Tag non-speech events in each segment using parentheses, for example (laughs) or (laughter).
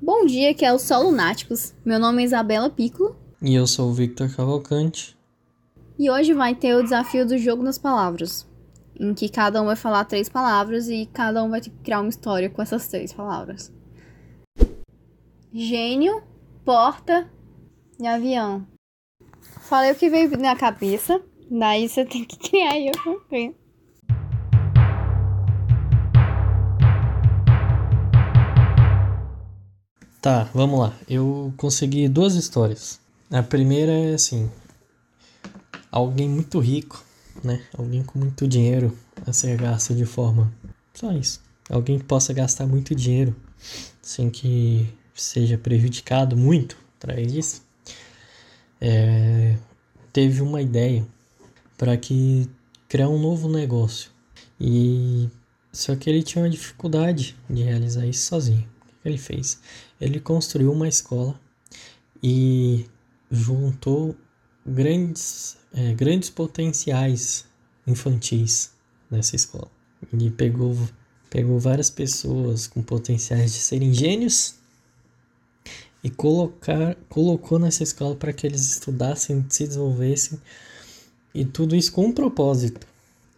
Bom dia, que é o Sol Lunáticos. Meu nome é Isabela Piccolo. E eu sou o Victor Cavalcante. E hoje vai ter o desafio do jogo das palavras, em que cada um vai falar três palavras e cada um vai ter que criar uma história com essas três palavras. Gênio, porta e avião. Falei o que veio na cabeça, daí você (laughs) tem que criar aí eu crio. Tá, vamos lá. Eu consegui duas histórias. A primeira é assim: alguém muito rico, né? Alguém com muito dinheiro a ser gasto de forma. Só isso. Alguém que possa gastar muito dinheiro sem que seja prejudicado muito através disso. É, teve uma ideia para que criar um novo negócio. E só que ele tinha uma dificuldade de realizar isso sozinho. Ele fez? Ele construiu uma escola e juntou grandes, é, grandes potenciais infantis nessa escola. Ele pegou, pegou várias pessoas com potenciais de serem gênios e colocar, colocou nessa escola para que eles estudassem, se desenvolvessem e tudo isso com um propósito.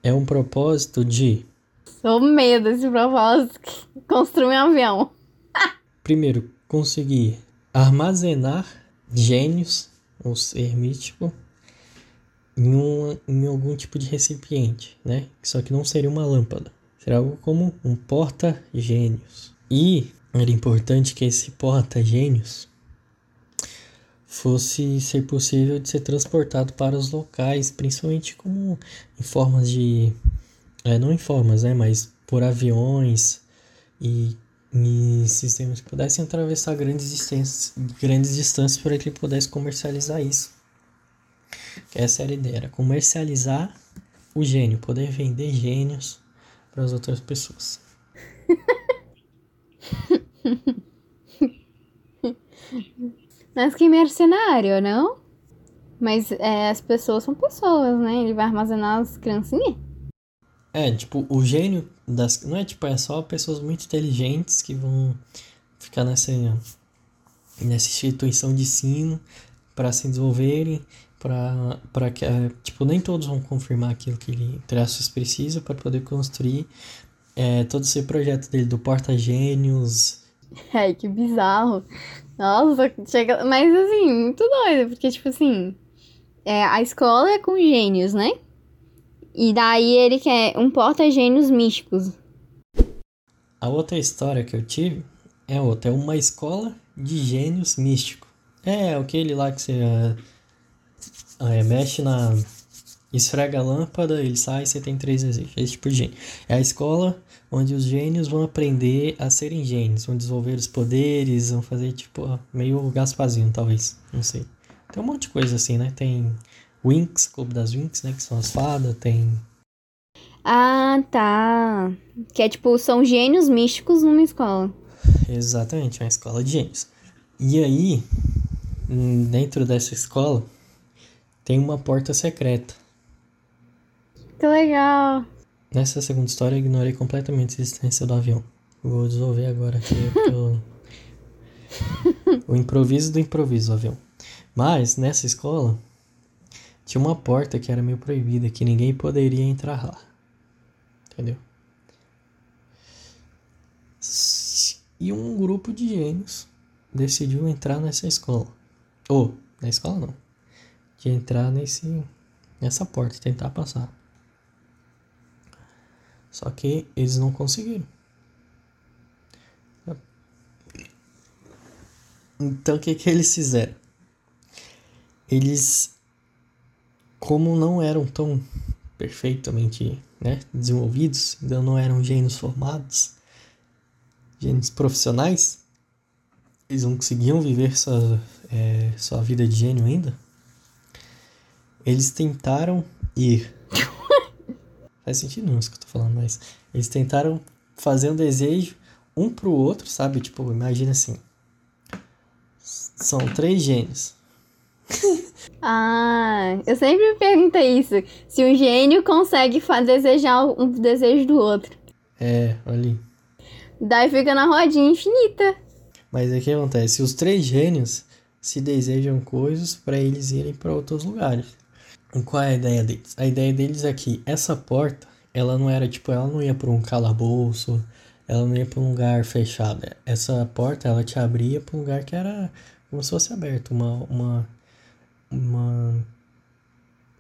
É um propósito de. Tô medo desse propósito. (laughs) Construir um avião. Primeiro, conseguir armazenar gênios, ou ser mítico, em, um, em algum tipo de recipiente, né? Só que não seria uma lâmpada. Seria algo como um porta-gênios. E era importante que esse porta-gênios fosse ser possível de ser transportado para os locais, principalmente como em formas de é, não em formas, né, mas por aviões e, e sistemas que pudessem atravessar grandes distâncias, grandes distâncias para que ele pudesse comercializar isso. Essa era a ideia, era comercializar o gênio, poder vender gênios para as outras pessoas. (laughs) Mas que mercenário, não? Mas é, as pessoas são pessoas, né? Ele vai armazenar as criancinhas. É, tipo, o gênio das. Não é tipo, é só pessoas muito inteligentes que vão ficar nessa, nessa instituição de ensino para se desenvolverem, para que. É, tipo, nem todos vão confirmar aquilo que ele traços precisa para poder construir é, todo esse projeto dele do porta-gênios. (laughs) Ai, que bizarro. Nossa, chega. Mas assim, muito doido, porque, tipo assim. É, a escola é com gênios, né? E daí ele quer um porta-gênios místicos. A outra história que eu tive é outra, é uma escola de gênios místico. É aquele lá que você é, é, mexe na. esfrega a lâmpada, ele sai e você tem três desejos. Esse tipo de gênio. É a escola onde os gênios vão aprender a serem gênios, vão desenvolver os poderes, vão fazer tipo meio Gaspazinho, talvez, não sei. Tem um monte de coisa assim, né? Tem Winx, Clube das Winx, né? Que são as fadas, tem. Ah, tá. Que é tipo, são gênios místicos numa escola. Exatamente, uma escola de gênios. E aí, dentro dessa escola, tem uma porta secreta. Que legal. Nessa segunda história, eu ignorei completamente a existência do avião. Vou desenvolver agora aqui (laughs) o improviso do improviso, o avião. Mas, nessa escola, tinha uma porta que era meio proibida, que ninguém poderia entrar lá. Entendeu? E um grupo de gênios decidiu entrar nessa escola. Ou, na escola não. De entrar nesse, nessa porta, tentar passar. Só que eles não conseguiram. Então o que, que eles fizeram? Eles, como não eram tão perfeitamente né, desenvolvidos, ainda não eram gênios formados, gênios profissionais, eles não conseguiam viver sua, é, sua vida de gênio ainda. Eles tentaram ir (laughs) Faz sentido não isso que eu tô falando, mas eles tentaram fazer um desejo um pro outro, sabe? Tipo, imagina assim. São três gênios. (laughs) ah, eu sempre me perguntei isso. Se um gênio consegue desejar um desejo do outro. É, olha. Daí fica na rodinha infinita. Mas o que acontece? Os três gênios se desejam coisas para eles irem para outros lugares. E qual é a ideia deles? A ideia deles é que essa porta, ela não era tipo, ela não ia para um calabouço, ela não ia para um lugar fechado. Essa porta, ela te abria para um lugar que era como se fosse aberto, uma uma uma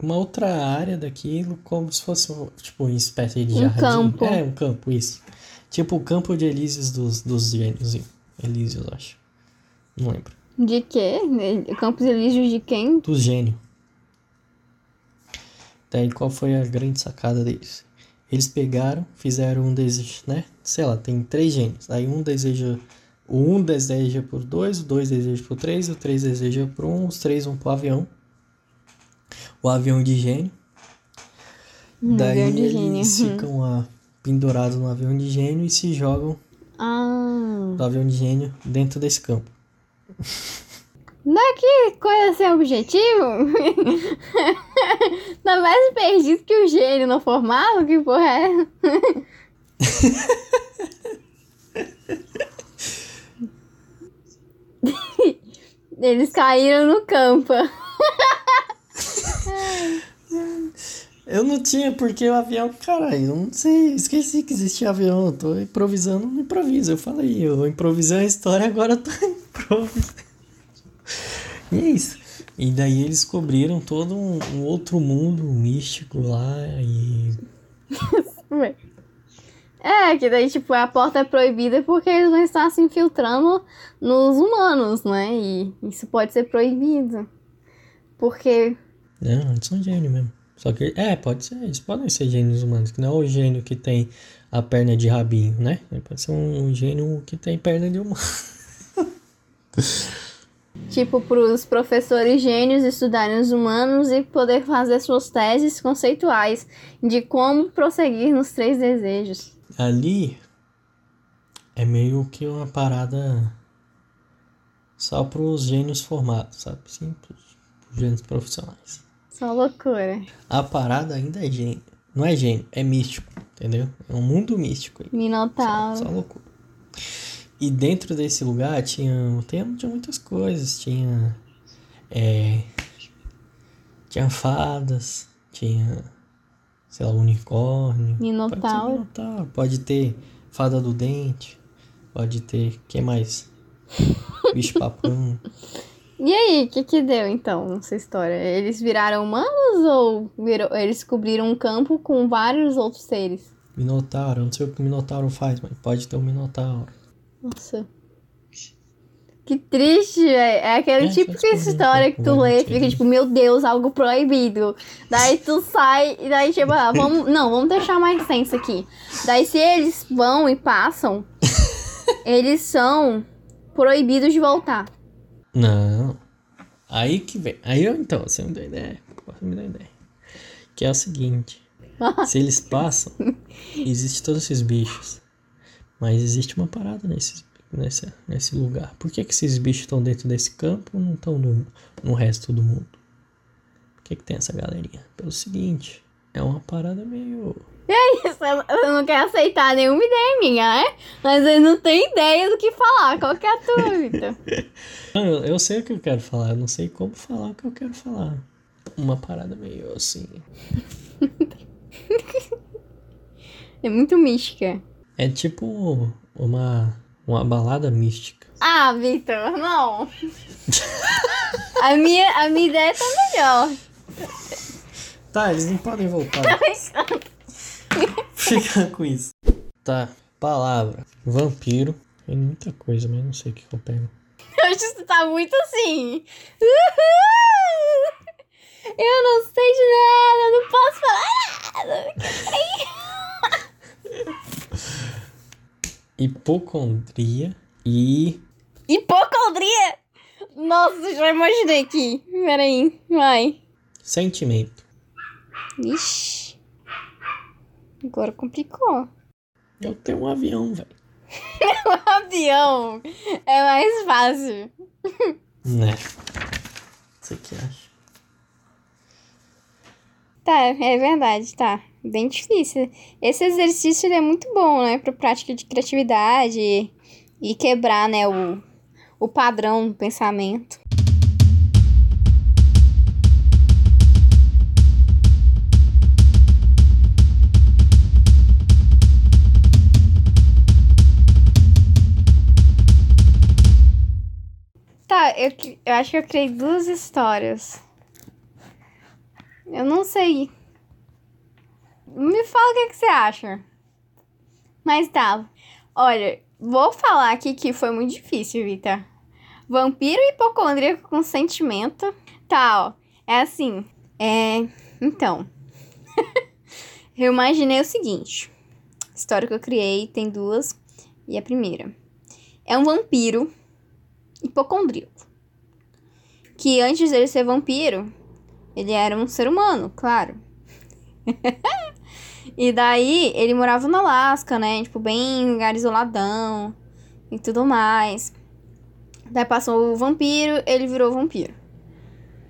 uma outra área daquilo, como se fosse tipo uma espécie de Um jardim. campo. É, um campo, isso. Tipo o campo de Elísios dos, dos gênios. Elísios, acho. Não lembro. De quê? Campos Elíseos de quem? Dos gênios. Daí qual foi a grande sacada deles? Eles pegaram, fizeram um desejo, né? Sei lá, tem três gênios. Aí um deseja. O um deseja por dois, o dois deseja por três, o três deseja por um, os três vão pro avião. O avião de gênio. Daí avião de eles gênio, uhum. (laughs) ficam lá pendurados no avião de gênio e se jogam Ah. do avião de gênio dentro desse campo. Daqui, coisa sem objetivo? (laughs) tá mais perdido que o gênio no formato? Que porra é? (laughs) Eles caíram no campo. Eu não tinha porque o avião, caralho, eu não sei, esqueci que existia avião, eu tô improvisando no improviso. Eu falei, eu improvisei a história, agora eu tô (laughs) improvisando. E é isso. E daí eles cobriram todo um, um outro mundo místico lá e. É, que daí, tipo, a porta é proibida porque eles vão estar se infiltrando nos humanos, né? E isso pode ser proibido. Porque Não, eles são gênios mesmo. Só que, é, pode ser, eles podem ser gênios humanos, que não é o gênio que tem a perna de rabinho, né? Ele Pode ser um gênio que tem perna de humano. (laughs) tipo, para os professores gênios estudarem os humanos e poder fazer suas teses conceituais de como prosseguir nos três desejos. Ali é meio que uma parada só pros gênios formados, sabe? Sim, pros, pros gênios profissionais. Só loucura. A parada ainda é gênio. Não é gênio, é místico, entendeu? É um mundo místico aí. Só, Minotauro. só loucura. E dentro desse lugar tinha, tinha, tinha muitas coisas. Tinha. É, tinha fadas, tinha. Sei lá, unicórnio. Pode ter Minotauro. minotauro, pode ter fada do dente. Pode ter. que mais? Bicho papão. (laughs) E aí, o que que deu então nessa história? Eles viraram humanos ou virou- eles cobriram um campo com vários outros seres? Minotauro, eu não sei o que o Minotauro faz, mas pode ter um Minotauro. Nossa. Que triste, velho. É aquele É, tipo de descobri um história que tu lê e fica tipo, meu Deus, algo proibido. Daí tu sai e daí tipo, ah, vamos. (laughs) Não, vamos deixar mais tenso aqui. Daí se eles vão e passam, (laughs) eles são proibidos de voltar. Não. Aí que vem. Aí eu então, você me deu ideia. Você me deu ideia. Que é o seguinte. se eles (laughs) passam, existe todos esses bichos. Mas existe uma parada nesse, nesse, nesse lugar. Por que, que esses bichos estão dentro desse campo e não estão no, no resto do mundo? Por que, que tem essa galerinha? Pelo seguinte, é uma parada meio. Isso, eu não quero aceitar nenhuma ideia minha, né? Mas eu não tenho ideia do que falar. Qual que é a tua, Vitor? (laughs) Não, eu, eu sei o que eu quero falar, eu não sei como falar o que eu quero falar. Uma parada meio assim. (laughs) É muito mística. É tipo uma, uma balada mística. Ah, Vitor, não. a, minha, a minha ideia tá melhor. Tá, eles não podem voltar. Fica com isso. Tá, palavra. Vampiro. Tem muita coisa, mas não sei o que, que eu pego. Hoje você tá muito assim. Uhul! Eu não sei de nada, eu não posso falar nada. Hipocondria e. Hipocondria! Nossa, já imaginei aqui. Peraí, vai. Sentimento. Ixi. Agora complicou. Eu tenho um avião, velho. O (laughs) avião é mais fácil. Né? Você que acha? Tá, é verdade, tá. Bem difícil. Esse exercício é muito bom, né? Pra prática de criatividade e quebrar, né, o, o padrão do pensamento. Tá, eu, eu acho que eu criei duas histórias. Eu não sei. Me fala o que, que você acha. Mas tá. Olha, vou falar aqui que foi muito difícil, Vita. Vampiro hipocondríaco com sentimento. Tá, ó. É assim. É. Então. (laughs) eu imaginei o seguinte. A história que eu criei tem duas. E a primeira. É um vampiro hipocondríaco. Que antes dele ser vampiro, ele era um ser humano, claro. (laughs) e daí ele morava no Alasca, né? Tipo, bem em lugar isoladão e tudo mais. Daí passou o vampiro, ele virou vampiro.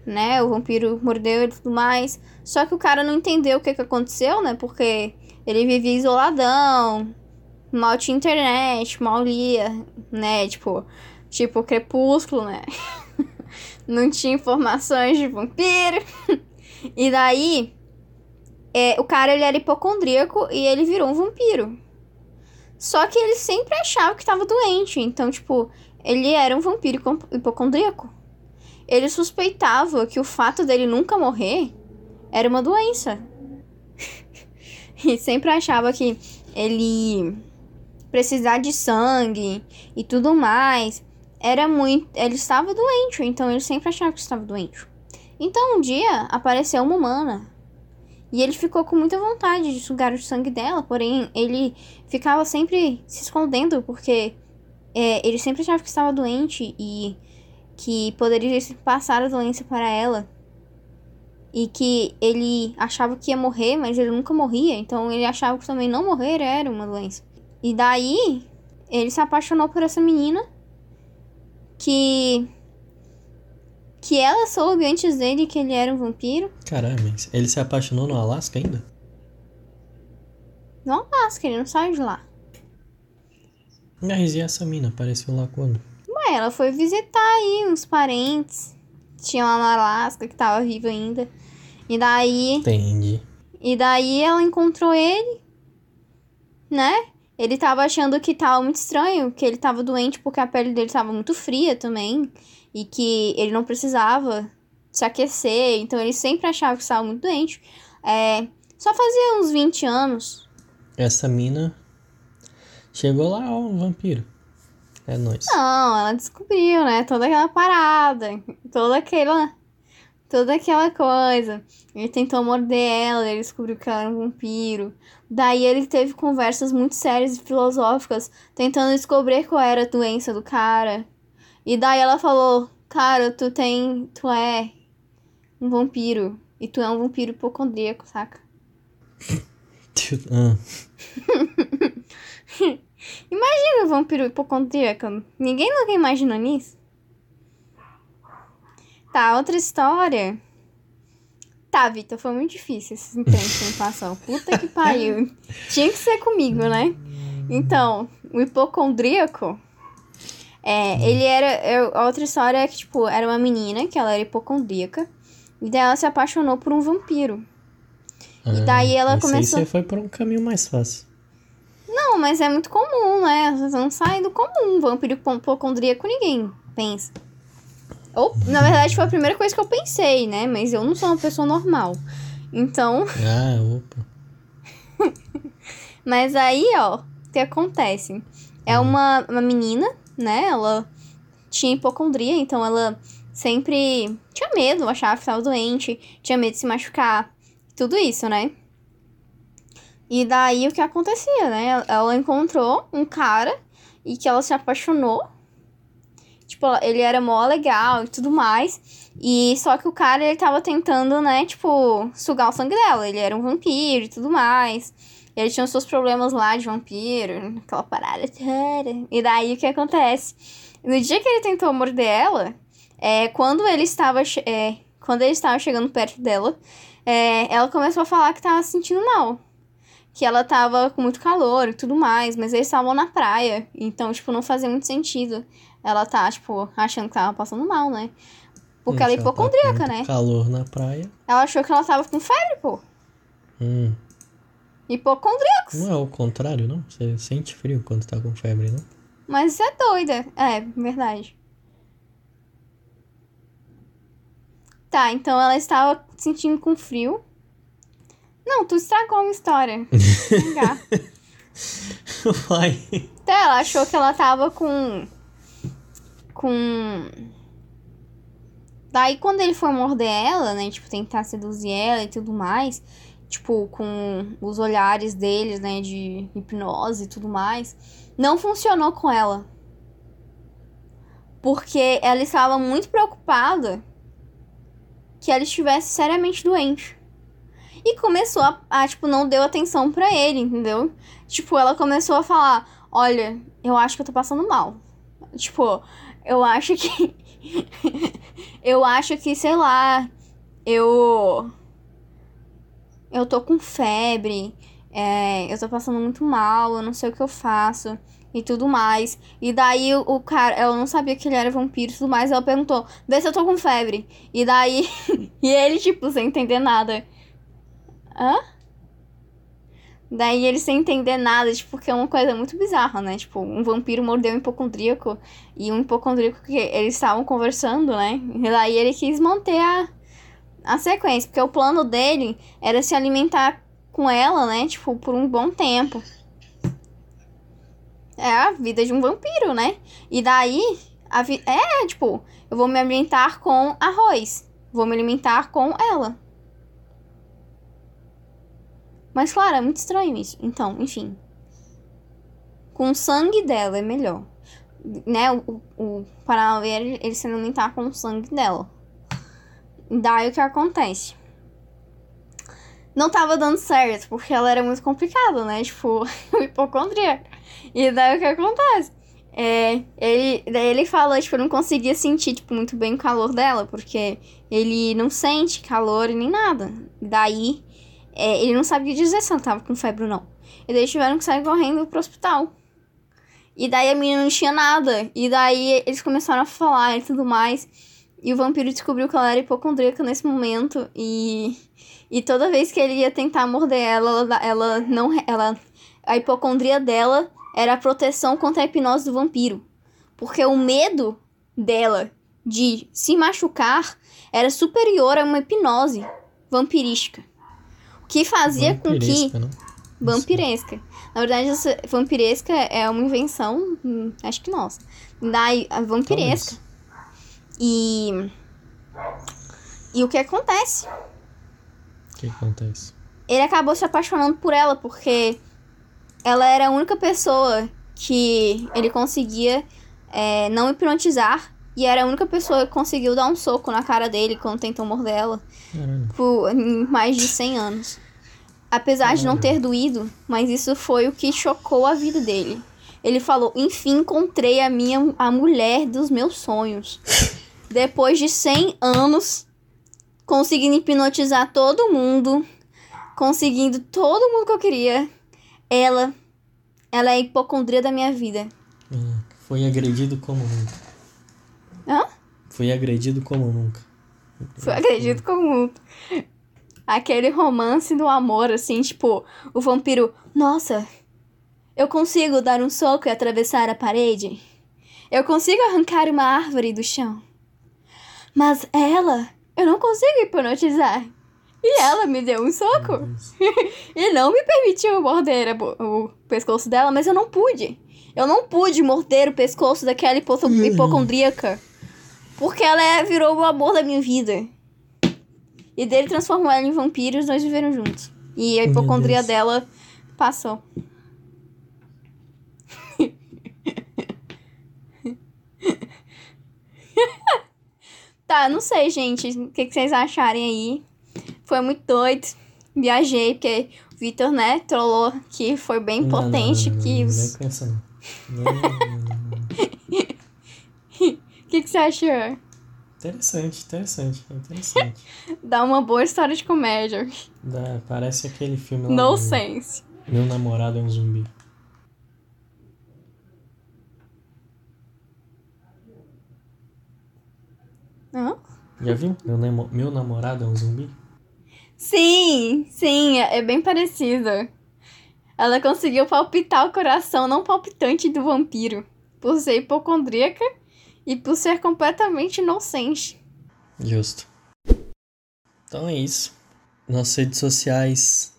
Né? O vampiro mordeu e tudo mais. Só que o cara não entendeu o que, que aconteceu, né? Porque ele vivia isoladão, mal tinha internet, mal lia, né? Tipo, tipo Crepúsculo, né? (laughs) não tinha informações de vampiro. (laughs) e daí, é, o cara ele era hipocondríaco e ele virou um vampiro. Só que ele sempre achava que estava doente. Então, tipo, ele era um vampiro hipocondríaco. Ele suspeitava que o fato dele nunca morrer era uma doença. (laughs) e sempre achava que ele precisar de sangue e tudo mais era muito. Ele estava doente, então ele sempre achava que estava doente. Então um dia apareceu uma humana. E ele ficou com muita vontade de sugar o sangue dela, porém ele ficava sempre se escondendo porque é, ele sempre achava que estava doente e que poderia passar a doença para ela. E que ele achava que ia morrer, mas ele nunca morria, então ele achava que também não morrer era uma doença. E daí ele se apaixonou por essa menina que que ela soube antes dele que ele era um vampiro. Caramba, ele se apaixonou no Alasca ainda? No Alasca, ele não saiu de lá. Mas e essa mina apareceu lá quando? Ué, ela foi visitar aí uns parentes. Tinha lá no Alasca que tava vivo ainda. E daí. Entendi. E daí ela encontrou ele, né? Ele tava achando que tava muito estranho, que ele tava doente porque a pele dele tava muito fria também. E que ele não precisava se aquecer. Então ele sempre achava que estava muito doente. É, só fazia uns 20 anos. Essa mina chegou lá, ó, um vampiro. É nóis. Não, ela descobriu, né? Toda aquela parada. Toda aquela toda aquela coisa. Ele tentou morder ela, ele descobriu que ela era um vampiro. Daí ele teve conversas muito sérias e filosóficas, tentando descobrir qual era a doença do cara. E daí ela falou: Cara, tu tem. Tu é um vampiro. E tu é um vampiro hipocondríaco, saca? ah. (laughs) Imagina um vampiro hipocondríaco. Ninguém nunca imaginou nisso. Tá, outra história. Tá, Vitor, foi muito difícil esse tempo que passou. Puta que pariu. (laughs) Tinha que ser comigo, né? Então, o hipocondríaco. É, ele era. Eu, a outra história é que, tipo, era uma menina que ela era hipocondríaca. E daí ela se apaixonou por um vampiro. Ah, e daí ela começou. Aí você foi por um caminho mais fácil. Não, mas é muito comum, né? Vocês não saem do comum. Vampiro hipocondríaco ninguém pensa. Ou, na (laughs) verdade, foi a primeira coisa que eu pensei, né? Mas eu não sou uma pessoa normal. Então. (laughs) Ah, opa. Mas aí, ó, o que acontece? É hum. uma, uma menina, né? Ela tinha hipocondria, então ela sempre tinha medo, achava que estava doente, tinha medo de se machucar, tudo isso, né? E daí o que acontecia, né? Ela encontrou um cara e que ela se apaixonou Tipo, ele era mó legal e tudo mais. E só que o cara, ele tava tentando, né, tipo, sugar o sangue dela. Ele era um vampiro e tudo mais. Ele tinha os seus problemas lá de vampiro, aquela parada. E daí o que acontece? No dia que ele tentou morder ela, é, quando ele estava. É, quando ele estava chegando perto dela, é, ela começou a falar que tava se sentindo mal. Que ela tava com muito calor e tudo mais, mas eles estavam na praia. Então, tipo, não fazia muito sentido ela tá, tipo, achando que tava passando mal, né? Porque Hum, ela é tá hipocondríaca, muito né? Calor na praia. Ela achou que ela tava com febre, pô. Hum. Hipocondríacos. Não é o contrário, não? Você sente frio quando tá com febre, não? Mas isso é doida. É, verdade. Tá, então ela estava sentindo com frio. Não, tu estragou uma história. (laughs) Vai. Então ela achou que ela tava com. Com. Daí quando ele foi morder ela, né? Tipo, tentar seduzir ela e tudo mais. Tipo, com os olhares deles, né? De hipnose e tudo mais. Não funcionou com ela. Porque ela estava muito preocupada que ela estivesse seriamente doente. E começou a, a, tipo, não deu atenção pra ele, entendeu? Tipo, ela começou a falar: Olha, eu acho que eu tô passando mal. Tipo, eu acho que. (laughs) eu acho que, sei lá, eu. Eu tô com febre. É, eu tô passando muito mal, eu não sei o que eu faço e tudo mais. E daí o, cara, ela não sabia que ele era vampiro e tudo mais, ela perguntou: "Vê se eu tô com febre". E daí (laughs) e ele tipo sem entender nada. Hã? Daí ele sem entender nada, tipo, porque é uma coisa muito bizarra, né? Tipo, um vampiro mordeu um hipocondríaco e um hipocondríaco que eles estavam conversando, né? E daí ele quis manter a, a sequência, porque o plano dele era se alimentar com ela, né? Tipo, por um bom tempo. É a vida de um vampiro, né? E daí, a vi é, tipo, eu vou me alimentar com arroz. Vou me alimentar com ela. Mas, claro, é muito estranho isso. Então, enfim. Com o sangue dela é melhor. Né? O, o, o Paranauê, ele se alimentar com o sangue dela. Daí o que acontece? Não tava dando certo, porque ela era muito complicada, né? Tipo, (laughs) hipocondríaca. E daí o que acontece? É, ele, daí ele falou, tipo, eu não conseguia sentir, tipo, muito bem o calor dela, porque ele não sente calor nem nada. Daí, é, ele não sabia dizer se ela tava com febre ou não. E daí tiveram que sair correndo pro hospital. E daí a menina não tinha nada. E daí eles começaram a falar e tudo mais. E o vampiro descobriu que ela era hipocondríaca nesse momento. E, e toda vez que ele ia tentar morder ela, ela, ela não. Ela, a hipocondria dela era a proteção contra a hipnose do vampiro. Porque o medo dela de se machucar era superior a uma hipnose vampirística. O que fazia com que. Vampiresca, não? Vampiresca. Na verdade, essa vampiresca é uma invenção, hum, acho que nossa. Da vampiresca. E. E o que acontece? O que acontece? Ele acabou se apaixonando por ela, porque ela era a única pessoa que ele conseguia é, não hipnotizar. E era a única pessoa que conseguiu dar um soco na cara dele quando tentou morder ela. Caralho. Por mais de 100 anos. Apesar de não ter doído, mas isso foi o que chocou a vida dele. Ele falou: Enfim, encontrei a minha a mulher dos meus sonhos. Depois de 100 anos, conseguindo hipnotizar todo mundo, conseguindo todo mundo que eu queria, ela, ela é a hipocondria da minha vida. Ah, Foi agredido como nunca. Hã? Foi agredido como nunca. Foi acredito como muito. Aquele romance do amor, assim, tipo, o vampiro, nossa, eu consigo dar um soco e atravessar a parede. Eu consigo arrancar uma árvore do chão. Mas ela, eu não consigo hipnotizar. E ela me deu um soco. (laughs) E não me permitiu morder o pescoço dela, mas eu não pude. Eu não pude morder o pescoço daquela hipo hipocondríaca. Porque ela é- virou o amor da minha vida. E dele transformou ela em vampiro e os dois viveram juntos. E a hipocondria dela passou. (laughs) tá, não sei, gente. O que, que vocês acharem aí? Foi muito doido. Viajei, porque o Vitor, né, trollou que foi bem Não, potente. não, não, que não, os... Não, não. (laughs) O que, que você achou? Interessante, interessante, interessante. Dá uma boa história de comédia. Dá- parece aquele filme lá. No do sense. Meu namorado é um zumbi. Hã? Já viu? Meu, meu namorado é um zumbi? Sim, sim, é é bem parecido. Ela conseguiu palpitar o coração não palpitante do vampiro, por ser hipocondríaca e por ser completamente inocente. Justo. Então é isso. Nossas redes sociais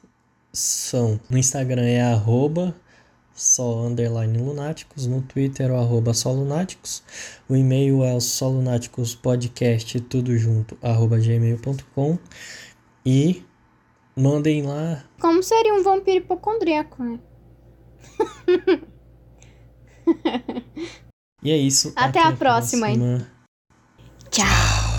são no Instagram é arroba só underline lunáticos, no Twitter é o arroba só lunáticos, o e-mail é o só lunáticos podcast tudo junto arroba gmail.com e mandem lá Como seria um vampiro hipocondríaco, né? e é isso. Até a próxima, próxima. Tchau!